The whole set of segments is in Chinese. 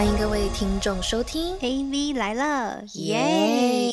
欢迎各位听众收听 AV 来了，耶！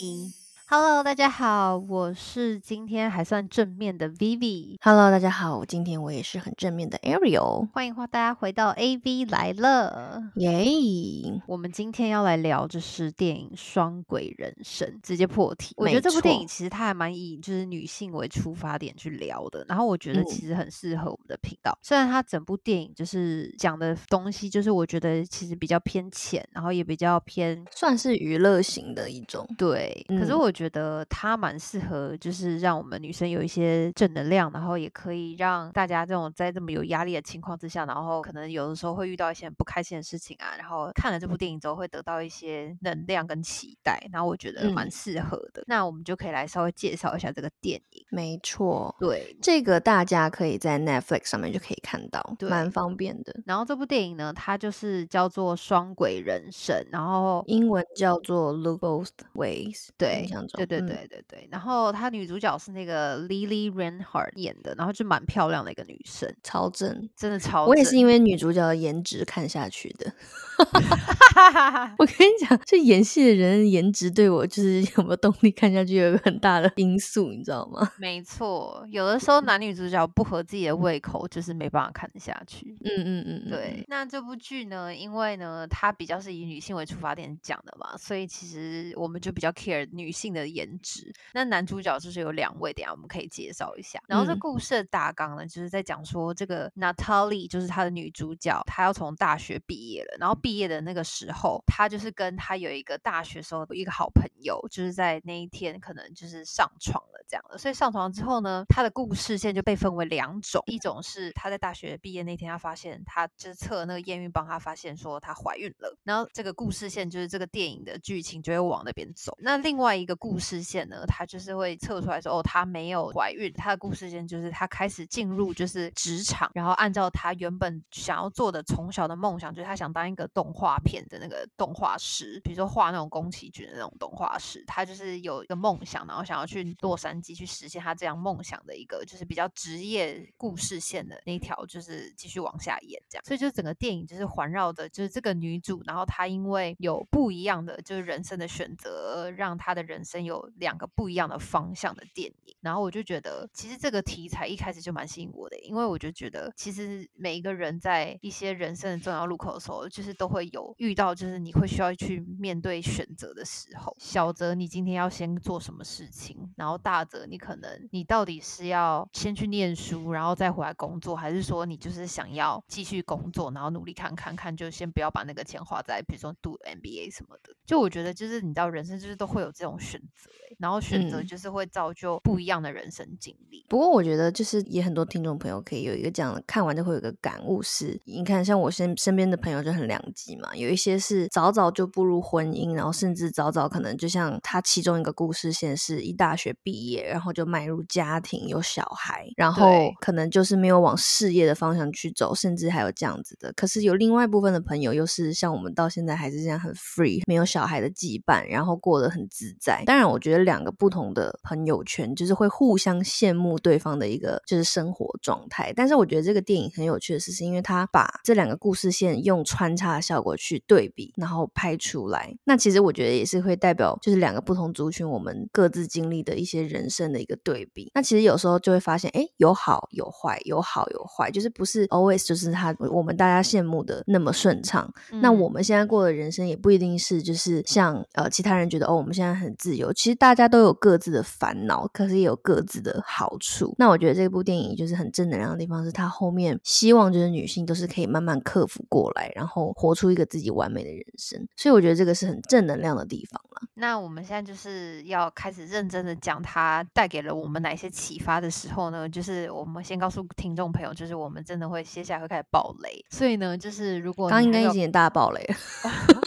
Hello，大家好，我是今天还算正面的 Vivi，Hello，大家好，今天我也是很正面的 Ariel，欢迎大家回到 AV 来了。耶！我们今天要来聊就是电影《双轨人生》，直接破题。我觉得这部电影其实它还蛮以就是女性为出发点去聊的，然后我觉得嗯其实很适合我们的频道。虽然它整部电影就是讲的东西，就是我觉得其实比较偏浅，然后也比较偏算是娱乐型的一种，对，可是嗯我觉得它蛮适合，就是让我们女生有一些正能量，然后也可以让大家这种在这么有压力的情况之下，然后可能有的时候会遇到一些很不开心的事情啊，然后看了这部电影之后会得到一些能量跟期待，然后我觉得蛮嗯适合的。那我们就可以来稍微介绍一下这个电影。没错。对，这个大家可以在 Netflix 上面就可以看到，对蛮方便的。然后这部电影呢，它就是叫做《双轨人生》，然后英文叫做 Look Both Ways，对印对对嗯对对对，然后她女主角是那个 Lily Reinhardt 演的，然后就蛮漂亮的一个女生，超正。真的超我也是因为女主角的颜值看下去的。我跟你讲，这演戏的人颜值对我就是有没有动力看下去有一个很大的因素，你知道吗？没错，有的时候男女主角不合自己的胃口，就是没办法看得下去。嗯嗯嗯，嗯对，，那这部剧呢，因为呢，它比较是以女性为出发点讲的嘛，所以其实我们就比较 care 女性的颜值。那男主角就是有两位，等一下我们可以介绍一下。然后这嗯故事的大纲呢，就是在讲说这个 Natalie 就是她的女主角，她要从大学毕业了，然后毕业的那个时候，她就是跟她有一个大学时候的一个好朋友，就是在那一天可能就是上床了这样的。所以上床之后呢，她的故事线就被分为两种，一种是她在大学毕业那天，她发现她就是测那个验孕棒，她发现说她怀孕了，然后这个故事线就是这个电影的剧情就会往那边走。那另外一个故事线呢，它就是会测出来说，哦，她没有怀孕，她的故事线就是她开始进入就是职场，然后按照她原本想要做的从小的梦想，就是她想当一个动画片的那个动画师，比如说画那种宫崎骏的那种动画师，她就是有一个梦想，然后想要去洛杉矶去实现她这样梦想的一个就是比较职业故事线的那一条，就是继续往下演这样。所以就整个电影就是环绕着就是这个女主，然后她因为有不一样的就是人生的选择，让她的人生有两个不一样的方向的电影。然后我就觉得，其实这个题材一开始就蛮吸引我的，因为我就觉得，其实每一个人在一些人生的重要路口的时候，就是都会有遇到，就是你会需要去面对选择的时候。小则你今天要先做什么事情，然后大则你可能你到底是要先去念书，然后再回来工作，还是说你就是想要继续工作，然后努力看看看，就先不要把那个钱花在比如说读 MBA 什么的。就我觉得，就是你知道，人生就是都会有这种选择、欸，然后选择嗯就是会造就不一样的人生经历。不过我觉得就是也很多听众朋友可以有一个这样的看完就会有一个感悟是，你看像我身身边的朋友就很两极嘛，有一些是早早就步入婚姻，然后甚至早早可能就像他其中一个故事线是一大学毕业，然后就迈入家庭有小孩，然后可能就是没有往事业的方向去走，甚至还有这样子的。可是有另外一部分的朋友又是像我们到现在还是这样很 free，没有小孩的羁绊，然后过得很自在。当然，我觉得两个不同的朋友圈就是会互相羡慕对方的一个就是生活状态。但是我觉得这个电影很有趣的是，是因为它把这两个故事线用穿插的效果去对比，然后拍出来。那其实我觉得也是会代表就是两个不同族群我们各自经历的一些人生的一个对比。那其实有时候就会发现，哎，有好有坏，有好有坏，就是不是 always 就是他我们大家羡慕的那么顺畅。那嗯我们现在过的人生也不一定是就是像呃其他人觉得哦我们现在很自由，其实大家都有各自的烦恼，可是也有各自的好处。那我觉得这部电影就是很正能量的地方，是它后面希望就是女性都是可以慢慢克服过来，然后活出一个自己完美的人生。所以我觉得这个是很正能量的地方了。那我们现在就是要开始认真的讲它带给了我们哪些启发的时候呢？就是我们先告诉听众朋友，就是我们真的会接下来会开始爆雷，所以呢，就是如果刚刚应该已经大爆雷了。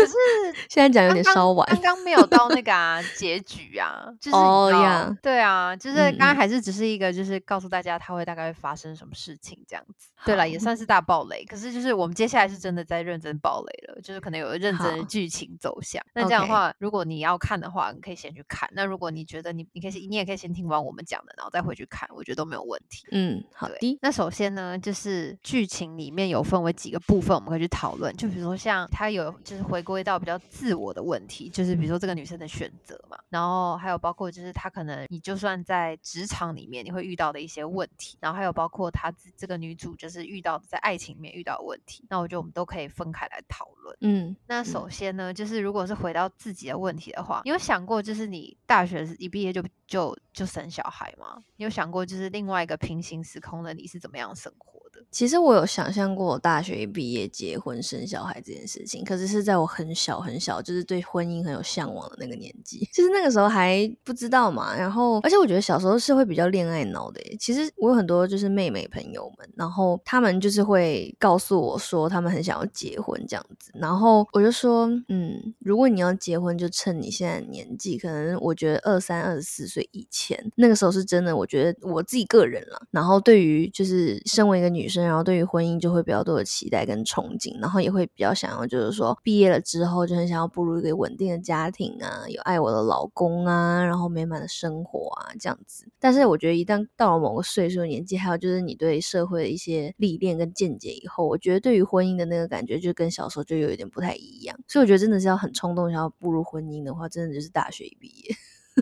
可是 现在讲有点稍晚。刚刚没有到那个啊结局啊，就是哦你知道呀对啊，就是刚刚还是只是一个，就是告诉大家他会大概会发生什么事情这样子。对了，也算是大暴雷。可是就是我们接下来是真的在认真暴雷了，就是可能有认真的剧情走向。那这样的话，如果你要看的话，你可以先去看。那如果你觉得你你可以你也可以先听完我们讲的，然后再回去看，我觉得都没有问题。嗯，好的，那首先呢，就是剧情里面有分为几个部分，我们可以去讨论。就比如说像它有就是回归到比较自我的问题，就是比如说这个女生的选择嘛，然后还有包括就是她可能你就算在职场里面你会遇到的一些问题，然后还有包括她这个女主就是遇到的在爱情里面遇到的问题，那我觉得我们都可以分开来讨论。嗯，那首先呢，就是如果是回到自己的问题的话，你有想过，就是你大学一毕业就就就生小孩吗？你有想过，就是另外一个平行时空的你是怎么样生活的？其实我有想象过我大学一毕业结婚生小孩这件事情，可是是在我很小很小，就是对婚姻很有向往的那个年纪，就是那个时候还不知道嘛。然后，而且我觉得小时候是会比较恋爱脑的。其实我有很多就是妹妹朋友们，然后他们就是会告诉我说他们很想要结婚这样子，然后我就说，嗯，如果你要结婚，就趁你现在年纪，可能我觉得二三二十四岁以前，那个时候是真的，我觉得我自己个人啦，然后对于就是身为一个女生，然后对于婚姻就会比较多的期待跟憧憬，然后也会比较想要就是说毕业了之后就很想要步入一个稳定的家庭啊，有爱我的老公啊，然后美满的生活啊这样子。但是我觉得一旦到了某个岁数年纪，还有就是你对社会的一些历练跟见解以后，我觉得对于婚姻的那个感觉就跟小时候就有一点不太一样。所以我觉得真的是要很冲动想要步入婚姻的话，真的就是大学一毕业。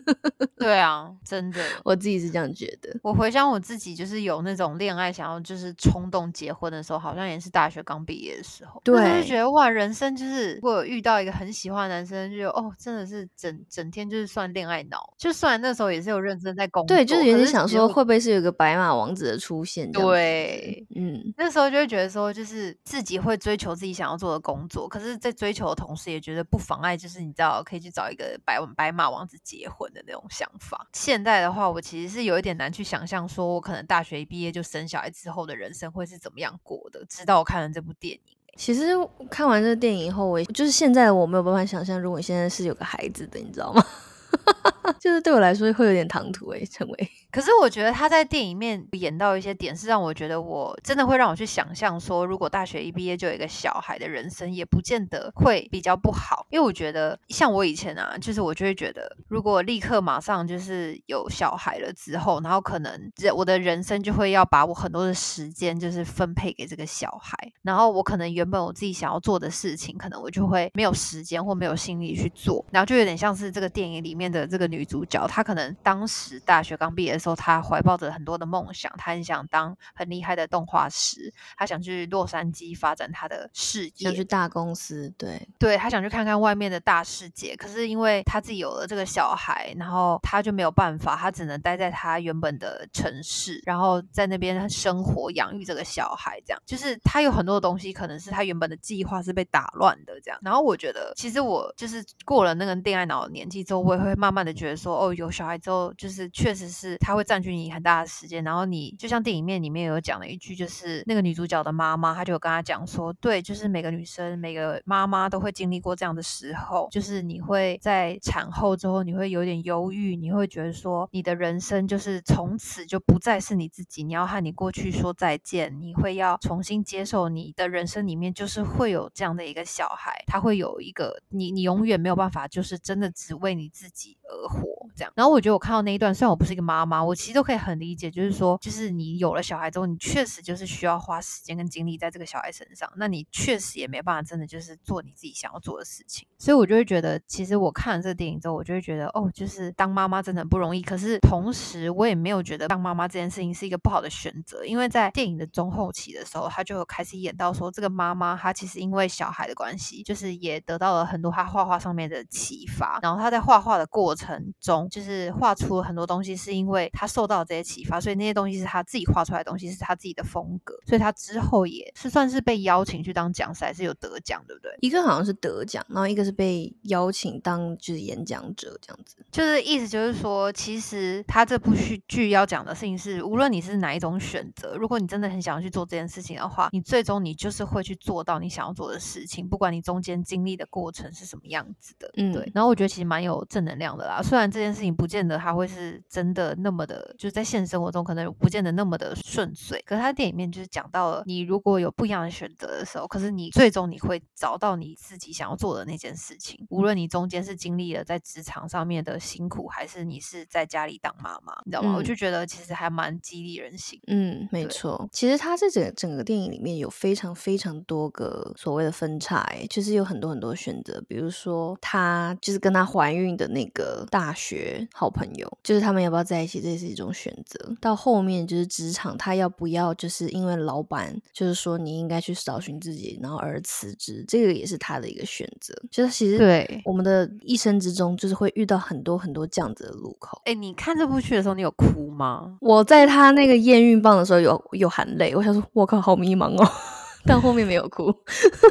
对啊，真的。我自己是这样觉得。我回想我自己，就是有那种恋爱想要就是冲动结婚的时候，好像也是大学刚毕业的时候。对就觉得哇，人生就是如果有遇到一个很喜欢的男生，就哦，真的是整整天就是算恋爱脑。就算那时候也是有认真在工作，对，就是有可点想说，会不会是有个白马王子的出现？对，嗯，那时候就会觉得说，就是自己会追求自己想要做的工作，可是，在追求的同时，也觉得不妨碍，就是你知道，可以去找一个白白马王子结婚的那种想法。现在的话，我其实是有一点难去想象，说我可能大学一毕业就生小孩之后的人生会是怎么样过的。直到我看了这部电影。其实看完这个电影以后，我就是现在我没有办法想象，如果你现在是有个孩子的，你知道吗？就是对我来说会有点唐突诶，成为可是我觉得他在电影里面演到一些点，是让我觉得我真的会让我去想象说，如果大学一毕业就有一个小孩的人生，也不见得会比较不好。因为我觉得，像我以前啊，就是我就会觉得，如果立刻马上就是有小孩了之后，然后可能这我的人生就会要把我很多的时间就是分配给这个小孩，然后我可能原本我自己想要做的事情，可能我就会没有时间或没有心力去做，然后就有点像是这个电影里面的这个女主角，她可能当时大学刚毕业的时候，她怀抱着很多的梦想，她很想当很厉害的动画师，她想去洛杉矶发展她的事业想去，大公司，对，对她想去看看外面的大世界。可是因为她自己有了这个小孩，然后她就没有办法，她只能待在她原本的城市，然后在那边生活养育这个小孩。这样就是她有很多的东西，可能是她原本的计划是被打乱的。这样，然后我觉得其实我就是过了那个恋爱脑的年纪之后，我也会会慢慢的觉得说，哦，有小孩之后，就是确实是他会占据你很大的时间，然后你就像电影面里面有讲了一句，就是那个女主角的妈妈，她就有跟她讲说，对，就是每个女生每个妈妈都会经历过这样的时候，就是你会在产后之后，你会有点忧郁，你会觉得说你的人生就是从此就不再是你自己，你要和你过去说再见，你会要重新接受你的人生里面就是会有这样的一个小孩，他会有一个你你永远没有办法就是真的只为你自己而活这样。然后我觉得我看到那一段，虽然我不是一个妈妈，我其实都可以很理解，就是说，就是你有了小孩之后，你确实就是需要花时间跟精力在这个小孩身上，那你确实也没办法真的就是做你自己想要做的事情。所以我就会觉得，其实我看了这个电影之后，我就会觉得，哦，就是当妈妈真的很不容易。可是同时，我也没有觉得当妈妈这件事情是一个不好的选择，因为在电影的中后期的时候，他就有开始演到说，这个妈妈她其实因为小孩的关系，就是也得到了很多她画画上面的启发。然后她在画画的过程，中，就是画出了很多东西，是因为他受到这些启发，所以那些东西是他自己画出来的东西，是他自己的风格，所以他之后也是算是被邀请去当讲师，还是有得奖，对不对？一个好像是得奖，然后一个是被邀请当就是演讲者这样子。就是意思就是说，其实他这部剧剧要讲的事情是，无论你是哪一种选择，如果你真的很想要去做这件事情的话，你最终你就是会去做到你想要做的事情，不管你中间经历的过程是什么样子的。嗯，对。然后我觉得其实蛮有正能量的啦，虽然这件事情不见得他会是真的那么的，就是在现实生活中可能不见得那么的顺遂，可是他电影里面就是讲到了，你如果有不一样的选择的时候，可是你最终你会找到你自己想要做的那件事情，无论你中间是经历了在职场上面的辛苦，还是你是在家里当妈妈，你知道吗？我就觉得其实还蛮激励人心。嗯，没错。其实他这整整个电影里面有非常非常多个所谓的分叉，哎，就是有很多很多选择。比如说，他就是跟他怀孕的那个大学好朋友，就是他们要不要在一起，这是一种选择。到后面就是职场，他要不要就是因为老板就是说你应该去找寻自己，然后而辞职，这个也是他的一个选择。就是其实对我们的一生之中，就是会遇到很多很多这样子的路口。哎，你看这部剧的时候，你有哭吗？我在他那个验孕棒的时候有有含泪，我想说，我靠，好迷茫哦。但后面没有哭，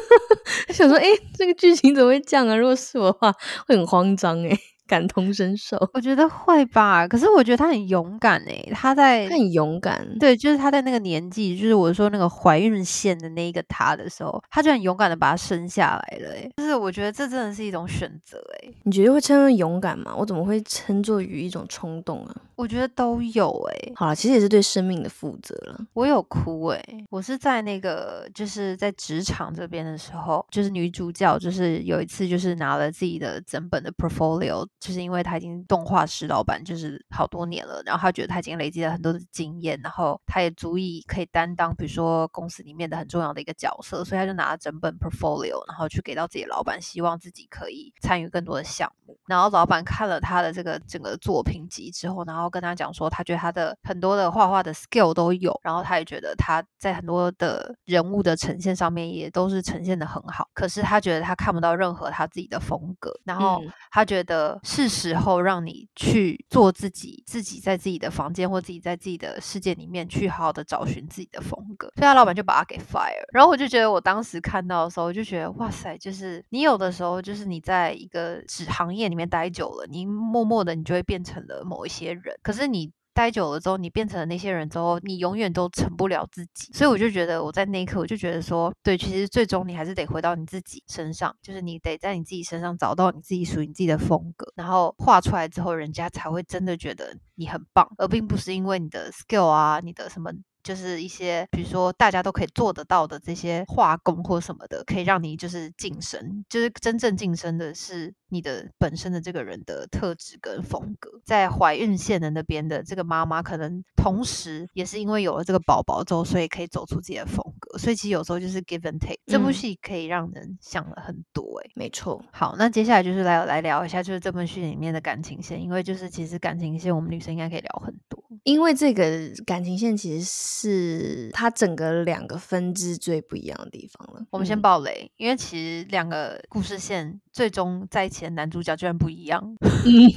想说，哎，这个剧情怎么会这样啊？如果是我的话，会很慌张哎。感同身受，我觉得会吧。可是我觉得他很勇敢诶，他在他很勇敢，对，就是他在那个年纪，就是我说那个怀孕线的那一个他的时候，他就很勇敢的把他生下来了诶。就是我觉得这真的是一种选择诶。你觉得会称为勇敢吗？我怎么会称作于一种冲动啊？我觉得都有诶。好了，其实也是对生命的负责了。我有哭诶，我是在那个就是在职场这边的时候，就是女主角就是有一次就是拿了自己的整本的 portfolio。就是因为他已经动画师老板就是好多年了，然后他觉得他已经累积了很多的经验，然后他也足以可以担当，比如说公司里面的很重要的一个角色，所以他就拿了整本 portfolio，然后去给到自己老板，希望自己可以参与更多的项目。然后老板看了他的这个整个作品集之后，然后跟他讲说，他觉得他的很多的画画的 skill 都有，然后他也觉得他在很多的人物的呈现上面也都是呈现的很好，可是他觉得他看不到任何他自己的风格，然后他觉得。是时候让你去做自己，自己在自己的房间或自己在自己的世界里面去好好的找寻自己的风格。所以他老板就把他给 fire。然后我就觉得，我当时看到的时候，我就觉得哇塞，就是你有的时候就是你在一个纸行业里面待久了，你默默的你就会变成了某一些人。可是你。待久了之后，你变成了那些人之后，你永远都成不了自己。所以我就觉得，我在那一刻，我就觉得说，对，其实最终你还是得回到你自己身上，就是你得在你自己身上找到你自己属于你自己的风格，然后画出来之后，人家才会真的觉得你很棒，而并不是因为你的 skill 啊，你的什么。就是一些，比如说大家都可以做得到的这些画工或什么的，可以让你就是晋升。就是真正晋升的是你的本身的这个人的特质跟风格。在怀孕线的那边的这个妈妈，可能同时也是因为有了这个宝宝之后，所以可以走出自己的风格。所以其实有时候就是 give and take。这部戏可以让人想了很多，哎，没错。好，那接下来就是来来聊一下，就是这部戏里面的感情线，因为就是其实感情线我们女生应该可以聊很多，因为这个感情线其实。是它整个两个分支最不一样的地方了。我们先爆雷，因为其实两个故事线最终在一起的男主角居然不一样。嗯，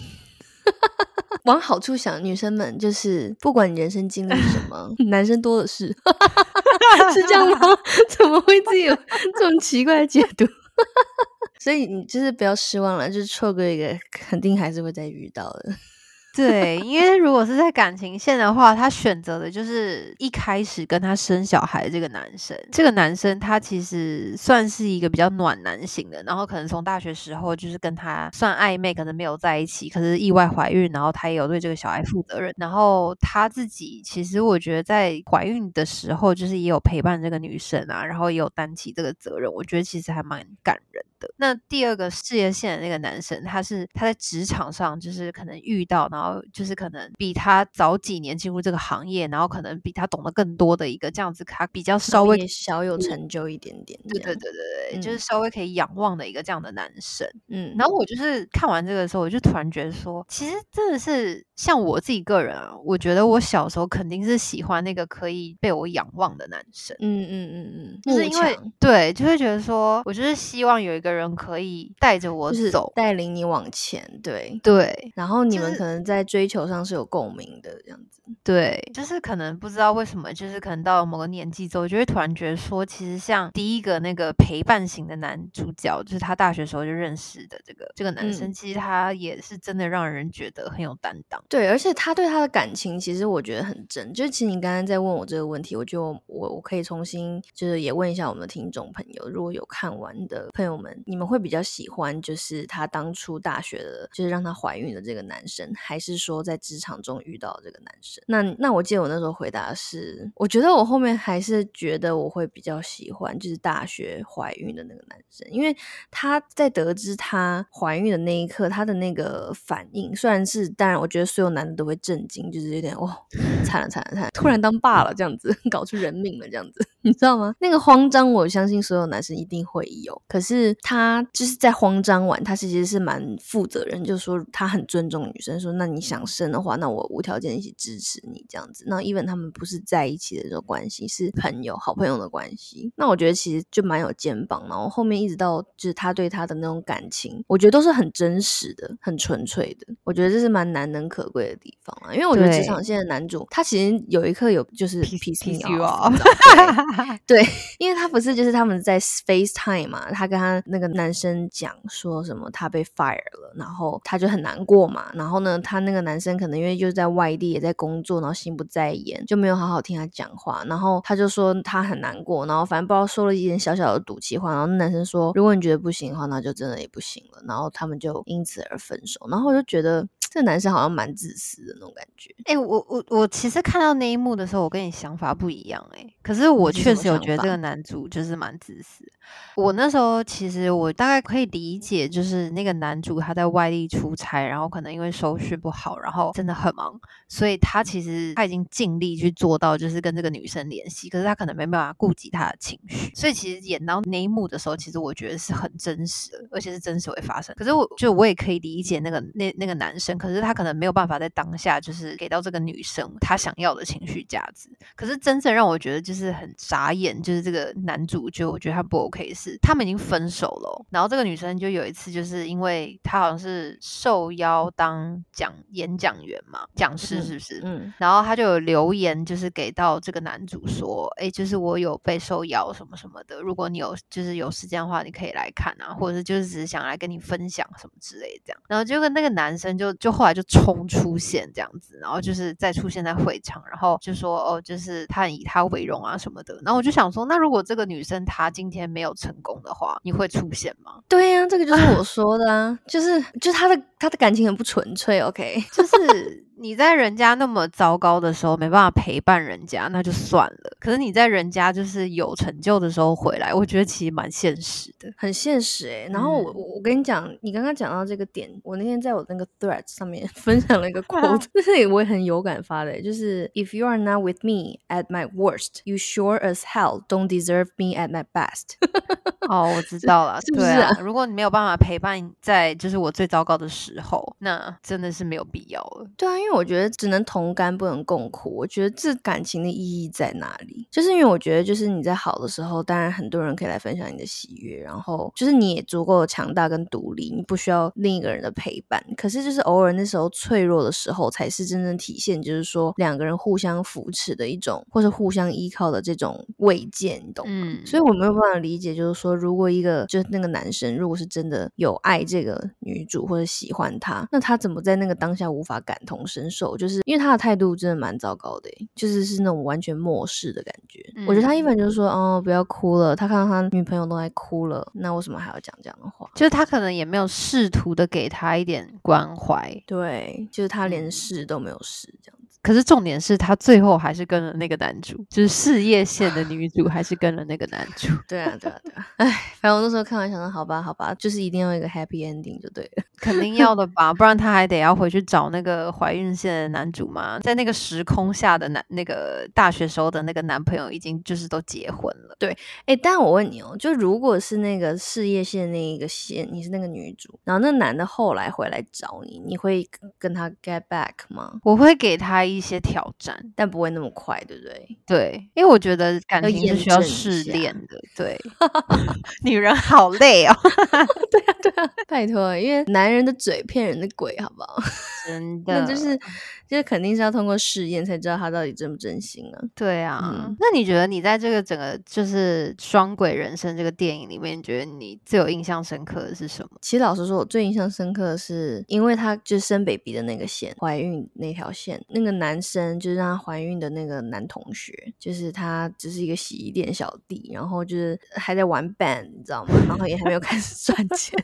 往好处想，女生们就是不管你人生经历什么，男生多的是，是这样吗？怎么会自己有这种奇怪的解读？所以你就是不要失望了，就是错过一个，肯定还是会再遇到的。对，因为如果是在感情线的话，他选择的就是一开始跟他生小孩的这个男生。这个男生他其实算是一个比较暖男型的，然后可能从大学时候就是跟他算暧昧，可能没有在一起，可是意外怀孕，然后他也有对这个小孩负责任。然后他自己其实我觉得在怀孕的时候，就是也有陪伴这个女生啊，然后也有担起这个责任。我觉得其实还蛮感人的。那第二个事业线的那个男生，他是他在职场上就是可能遇到，然然后就是可能比他早几年进入这个行业，然后可能比他懂得更多的一个这样子，他比较稍微小有成就一点点。对对对对对，就是稍微可以仰望的一个这样的男生。嗯，然后我就是看完这个的时候，我就突然觉得说，其实真的是像我自己个人啊，我觉得我小时候肯定是喜欢那个可以被我仰望的男生。嗯嗯嗯嗯，就是因为对，就会觉得说我就是希望有一个人可以带着我走，带领你往前。对对，然后你们可能在在追求上是有共鸣的这样子。对，就是可能不知道为什么，就是可能到了某个年纪之后，就会突然觉得说，其实像第一个那个陪伴型的男主角，就是他大学时候就认识的这个这个男生，其实他也是真的让人觉得很有担当。对，而且他对他的感情，其实我觉得很真。就是其实你刚刚在问我这个问题，我就我我可以重新就是也问一下我们的听众朋友，如果有看完的朋友们，你们会比较喜欢就是他当初大学的，就是让他怀孕的这个男生，还是说在职场中遇到这个男生？那那我记得我那时候回答是，我觉得我后面还是觉得我会比较喜欢就是大学怀孕的那个男生，因为他在得知他怀孕的那一刻，他的那个反应，虽然是当然，我觉得所有男的都会震惊，就是有点哦，惨了惨了惨了，突然当爸了这样子，搞出人命了这样子，你知道吗？那个慌张，我相信所有男生一定会有，可是他就是在慌张完，他其实是蛮负责任，就是说他很尊重女生，说那你想生的话，那我无条件一起支持你。这样子，那 even 他们不是在一起的这种关系，是朋友、好朋友的关系。那我觉得其实就蛮有肩膀。然后后面一直到就是他对他的那种感情，我觉得都是很真实的、很纯粹的。我觉得这是蛮难能可贵的地方啊。因为我觉得职场现在男主，他其实有一刻有就是 P C U，对，因为他不是就是他们在 FaceTime 嘛，他跟他那个男生讲说什么他被 fire 了，然后他就很难过嘛。然后呢，他那个男生可能因为就是在外地也在工作，然后。心不在焉，就没有好好听他讲话，然后他就说他很难过，然后反正不知道说了一点小小的赌气话，然后那男生说如果你觉得不行的话，那就真的也不行了，然后他们就因此而分手，然后我就觉得。这男生好像蛮自私的那种感觉。哎，我我我其实看到那一幕的时候，我跟你想法不一样。哎，可是我确实有觉得这个男主就是蛮自私。我那时候其实我大概可以理解，就是那个男主他在外地出差，然后可能因为收视不好，然后真的很忙，所以他其实他已经尽力去做到，就是跟这个女生联系，可是他可能没办法顾及他的情绪。所以其实演到那一幕的时候，其实我觉得是很真实的，而且是真实会发生。可是我就我也可以理解那个那那个男生。可是他可能没有办法在当下就是给到这个女生她想要的情绪价值。可是真正让我觉得就是很傻眼，就是这个男主就我觉得他不 OK 是他们已经分手了，然后这个女生就有一次就是因为她好像是受邀当讲演讲员嘛，讲师是不是？嗯，然后他就有留言就是给到这个男主说，哎，就是我有被受邀什么什么的，如果你有就是有时间的话，你可以来看啊，或者是就是只是想来跟你分享什么之类这样。然后就跟那个男生就就。后来就冲出现这样子，然后就是再出现在会场，然后就说哦，就是他以他为荣啊什么的。然后我就想说，那如果这个女生她今天没有成功的话，你会出现吗？对呀，这个就是我说的啊，就是就她的她的感情很不纯粹，OK，就是。你在人家那么糟糕的时候没办法陪伴人家，那就算了。可是你在人家就是有成就的时候回来，我觉得其实蛮现实的，很现实哎。然后我我跟你讲，你刚刚讲到这个点，我那天在我那个 thread 上面 分享了一个 quote，这里我也很有感发的，就是 If you are not with me at my worst, you sure as hell don't deserve me at my best。哦，我知道了，是不是啊？如果你没有办法陪伴在就是我最糟糕的时候，那真的是没有必要了。对啊，因为。我觉得只能同甘不能共苦。我觉得这感情的意义在哪里？就是因为我觉得，就是你在好的时候，当然很多人可以来分享你的喜悦，然后就是你也足够强大跟独立，你不需要另一个人的陪伴。可是就是偶尔那时候脆弱的时候，才是真正体现，就是说两个人互相扶持的一种，或是互相依靠的这种慰藉，你懂吗？所以我没有办法理解，就是说如果一个就是那个男生，如果是真的有爱这个女主或者喜欢她，那他怎么在那个当下无法感同身？受，就是因为他的态度真的蛮糟糕的，就是是那种完全漠视的感觉。我觉得他一般就是说，哦，不要哭了。他看到他女朋友都在哭了，那为什么还要讲这样的话？就是他可能也没有试图的给他一点关怀。对，就是他连试都没有试。可是重点是他最后还是跟了那个男主，就是事业线的女主还是跟了那个男主。对啊，对啊，对啊。哎，反正我那时候看完想说，好吧，好吧，就是一定要一个 happy ending 就对了。肯定要的吧，不然他还得要回去找那个怀孕线的男主嘛。在那个时空下的男，那个大学时候的那个男朋友已经就是都结婚了。对，哎，但我问你哦，就如果是那个事业线那一个线，你是那个女主，然后那男的后来回来找你，你会跟他 get back 吗？我会给他一些挑战，但不会那么快，对不对？对，因为我觉得感情是需要试炼的。对，女人好累哦。对啊，对啊，拜托，因为男人的嘴骗人的鬼，好不好？真的，那就是，就是肯定是要通过试验才知道他到底真不真心啊。对啊，那你觉得你在这个整个就是双轨人生这个电影里面，你觉得你最有印象深刻的是什么？其实老实说，我最印象深刻的是，因为他就是生 baby 的那个线，怀孕那条线，那个男生就是让她怀孕的那个男同学，就是他只是一个洗衣店小弟，然后就是还在玩 band，你知道吗？然后也还没有开始赚钱。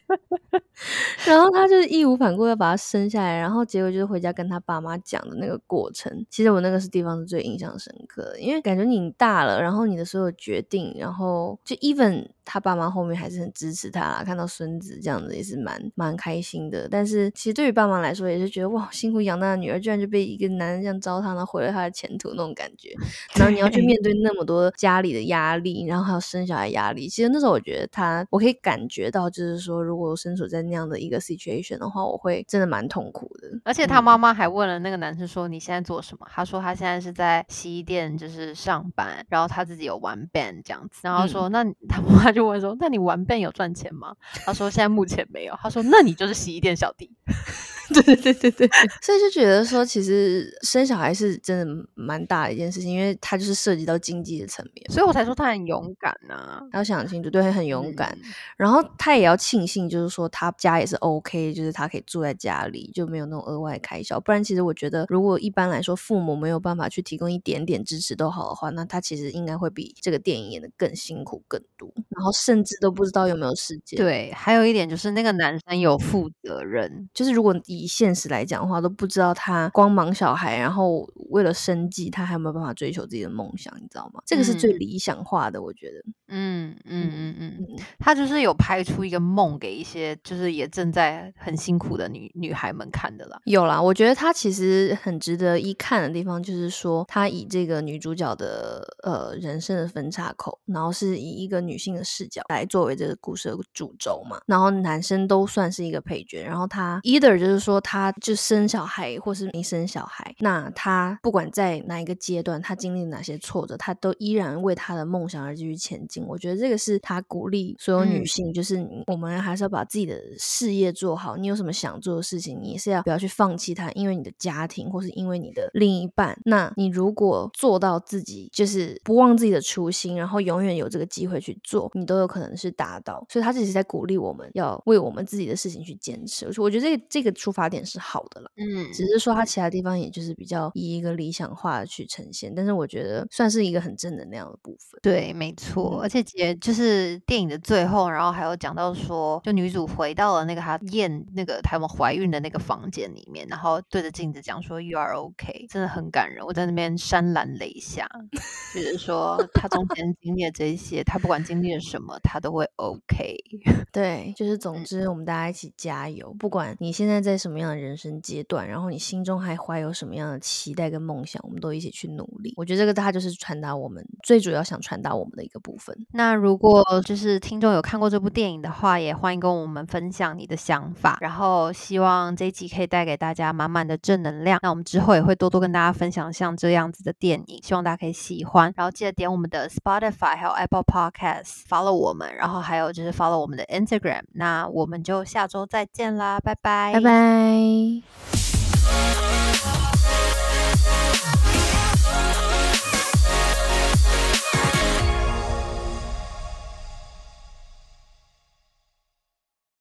然后他就是义无反顾要把他生下来，然后结果就是回家跟他爸妈讲的那个过程。其实我那个是地方是最印象深刻的，因为感觉你大了，然后你的所有决定，然后就 even 他爸妈后面还是很支持他，看到孙子这样子也是蛮蛮开心的。但是其实对于爸妈来说，也是觉得哇，辛苦养大的女儿居然就被一个男人这样糟蹋，然后毁了他的前途那种感觉。然后你要去面对那么多家里的压力，然后还有生小孩压力。其实那时候我觉得他，我可以感觉到，就是说如果身处在那样的一个 situation 的话，我会真的蛮痛苦的。而且他妈妈还问了那个男生说：“你现在做什么？”他说：“他现在是在洗衣店，就是上班，然后他自己有玩 band 这样子。”然后说：“那他妈妈就问说：‘那你玩 band 有赚钱吗？’他说：‘现在目前没有。’他说：‘那你就是洗衣店小弟。’ 对对对对对，所以就觉得说，其实生小孩是真的蛮大的一件事情，因为它就是涉及到经济的层面，所以我才说他很勇敢呐，要想清楚，对，很勇敢。然后他也要庆幸，就是说他家也是 OK，就是他可以住在家里，就没有那种额外开销。不然，其实我觉得，如果一般来说父母没有办法去提供一点点支持都好的话，那他其实应该会比这个电影演的更辛苦更多，然后甚至都不知道有没有时间。对，还有一点就是那个男生有负责任，就是如果以现实来讲的话，都不知道他光忙小孩，然后为了生计，他还有没有办法追求自己的梦想？你知道吗？这个是最理想化的，我觉得。嗯嗯嗯嗯嗯，他就是有拍出一个梦给一些就是也正在很辛苦的女女孩们看的啦。有啦，我觉得他其实很值得一看的地方，就是说他以这个女主角的呃人生的分叉口，然后是以一个女性的视角来作为这个故事的主轴嘛，然后男生都算是一个配角，然后他 either 就是说他就生小孩或是没生小孩，那他不管在哪一个阶段，他经历哪些挫折，他都依然为他的梦想而继续前进。我觉得这个是他鼓励所有女性，就是我们还是要把自己的事业做好。你有什么想做的事情，你也是要不要去放弃它，因为你的家庭或是因为你的另一半。那你如果做到自己就是不忘自己的初心，然后永远有这个机会去做，你都有可能是达到。所以他只是在鼓励我们要为我们自己的事情去坚持。我觉得这个这个出发点是好的了。嗯，只是说他其他地方也就是比较以一个理想化的去呈现，但是我觉得算是一个很正能量的部分。对，没错，而且姐就是电影的最后，然后还有讲到说，就女主回到了那个她验那个他们怀孕的那个房间里面，然后对着镜子讲说 “You are OK”，真的很感人。我在那边潸然泪下，就是说她中间经历了这些，她不管经历了什么，她都会 OK。对，就是总之我们大家一起加油，不管你现在在什么样的人生阶段，然后你心中还怀有什么样的期待跟梦想，我们都一起去努力。我觉得这个它就是传达我们最主要想传达我们的一个部分。那如果就是听众有看过这部电影的话，也欢迎跟我们分享你的想法。然后希望这一集可以带给大家满满的正能量。那我们之后也会多多跟大家分享像这样子的电影，希望大家可以喜欢。然后记得点我们的 Spotify 还有 Apple Podcast，follow 我们，然后还有就是 follow 我们的 Instagram。那我们就下周再见啦，拜拜，拜拜。